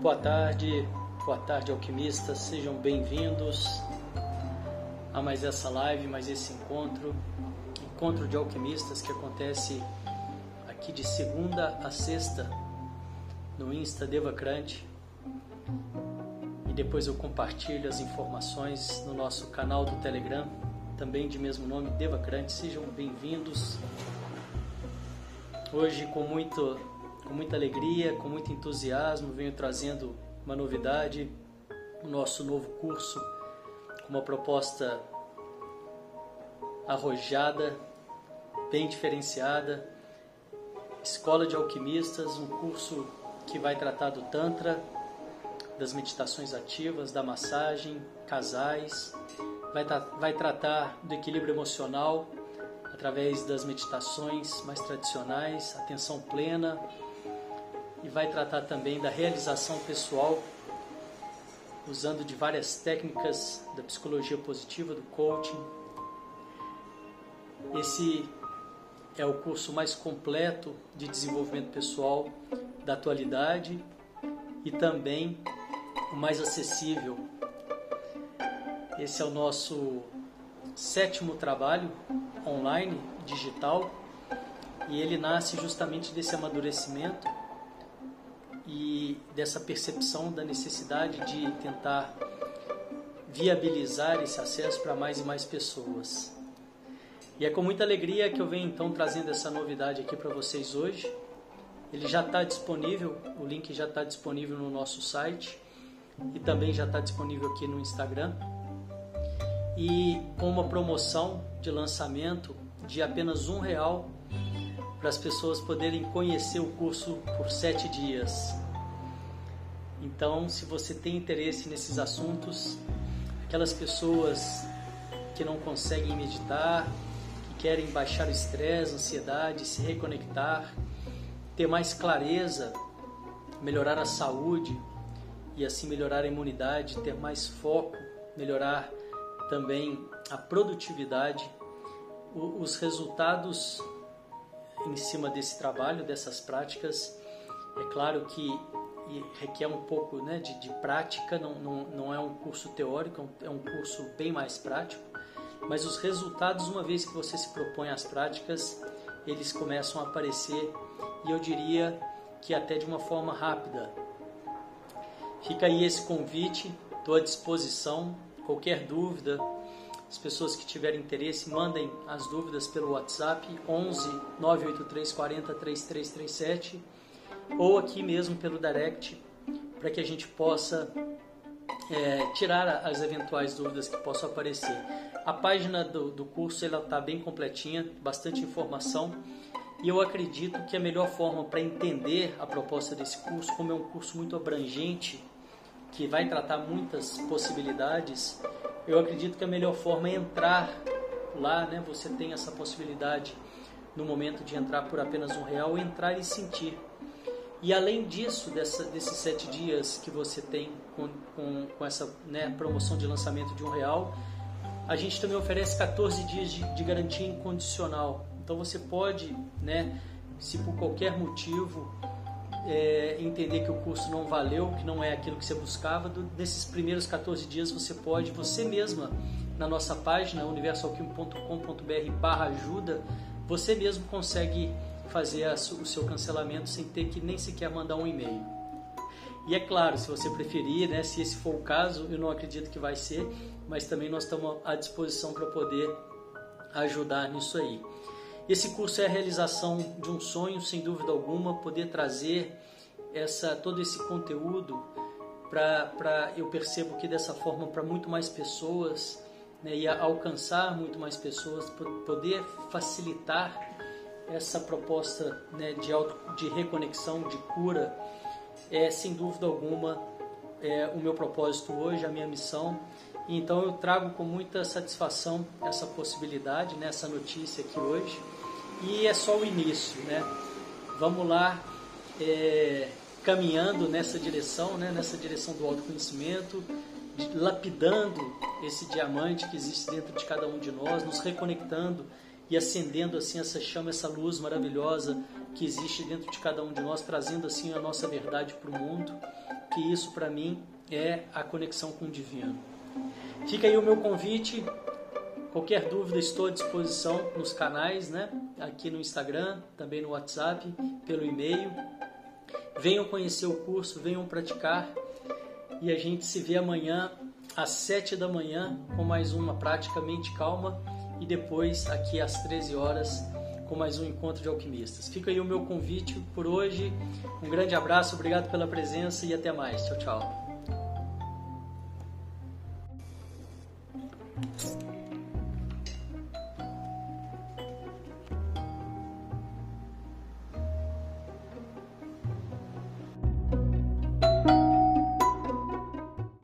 Boa tarde, boa tarde alquimistas, sejam bem-vindos a mais essa live, mais esse encontro, encontro de alquimistas que acontece aqui de segunda a sexta no Insta Devacrante e depois eu compartilho as informações no nosso canal do Telegram, também de mesmo nome Devacrante, sejam bem-vindos. Hoje com muito com muita alegria, com muito entusiasmo, venho trazendo uma novidade, o nosso novo curso, com uma proposta arrojada, bem diferenciada. Escola de Alquimistas, um curso que vai tratar do Tantra, das meditações ativas, da massagem, casais, vai, vai tratar do equilíbrio emocional através das meditações mais tradicionais, atenção plena, e vai tratar também da realização pessoal, usando de várias técnicas da psicologia positiva, do coaching. Esse é o curso mais completo de desenvolvimento pessoal da atualidade e também o mais acessível. Esse é o nosso sétimo trabalho online, digital, e ele nasce justamente desse amadurecimento e dessa percepção da necessidade de tentar viabilizar esse acesso para mais e mais pessoas. E é com muita alegria que eu venho então trazendo essa novidade aqui para vocês hoje. Ele já está disponível, o link já está disponível no nosso site e também já está disponível aqui no Instagram. E com uma promoção de lançamento de apenas um real para as pessoas poderem conhecer o curso por sete dias. Então, se você tem interesse nesses assuntos, aquelas pessoas que não conseguem meditar, que querem baixar o estresse, ansiedade, se reconectar, ter mais clareza, melhorar a saúde e assim melhorar a imunidade, ter mais foco, melhorar também a produtividade, os resultados em cima desse trabalho, dessas práticas. É claro que requer um pouco né, de, de prática, não, não, não é um curso teórico, é um curso bem mais prático, mas os resultados, uma vez que você se propõe às práticas, eles começam a aparecer e eu diria que até de uma forma rápida. Fica aí esse convite, estou à disposição. Qualquer dúvida, as pessoas que tiverem interesse, mandem as dúvidas pelo WhatsApp 11 983 40 3337 ou aqui mesmo pelo direct para que a gente possa é, tirar as eventuais dúvidas que possam aparecer. A página do, do curso ela está bem completinha, bastante informação e eu acredito que a melhor forma para entender a proposta desse curso, como é um curso muito abrangente, que vai tratar muitas possibilidades, eu acredito que a melhor forma é entrar lá, né? Você tem essa possibilidade no momento de entrar por apenas um real, entrar e sentir. E além disso, dessa, desses sete dias que você tem com, com, com essa né, promoção de lançamento de um real, a gente também oferece 14 dias de, de garantia incondicional. Então você pode, né, se por qualquer motivo é, entender que o curso não valeu, que não é aquilo que você buscava, do, desses primeiros 14 dias você pode, você mesma, na nossa página universalquimo.com.br barra ajuda, você mesmo consegue fazer a, o seu cancelamento sem ter que nem sequer mandar um e-mail. E é claro, se você preferir, né, se esse for o caso, eu não acredito que vai ser, mas também nós estamos à disposição para poder ajudar nisso aí. Esse curso é a realização de um sonho, sem dúvida alguma, poder trazer essa todo esse conteúdo para eu percebo que dessa forma para muito mais pessoas né, e alcançar muito mais pessoas, poder facilitar essa proposta né, de, auto, de reconexão, de cura, é sem dúvida alguma é, o meu propósito hoje, a minha missão. Então eu trago com muita satisfação essa possibilidade, né, essa notícia aqui hoje e é só o início, né? Vamos lá é, caminhando nessa direção, né? Nessa direção do autoconhecimento, lapidando esse diamante que existe dentro de cada um de nós, nos reconectando e acendendo assim essa chama, essa luz maravilhosa que existe dentro de cada um de nós, trazendo assim a nossa verdade para o mundo. que isso para mim é a conexão com o divino. Fica aí o meu convite. Qualquer dúvida estou à disposição nos canais, né? Aqui no Instagram, também no WhatsApp, pelo e-mail. Venham conhecer o curso, venham praticar e a gente se vê amanhã às 7 da manhã com mais uma prática mente calma e depois aqui às 13 horas com mais um encontro de alquimistas. Fica aí o meu convite por hoje. Um grande abraço, obrigado pela presença e até mais. Tchau, tchau.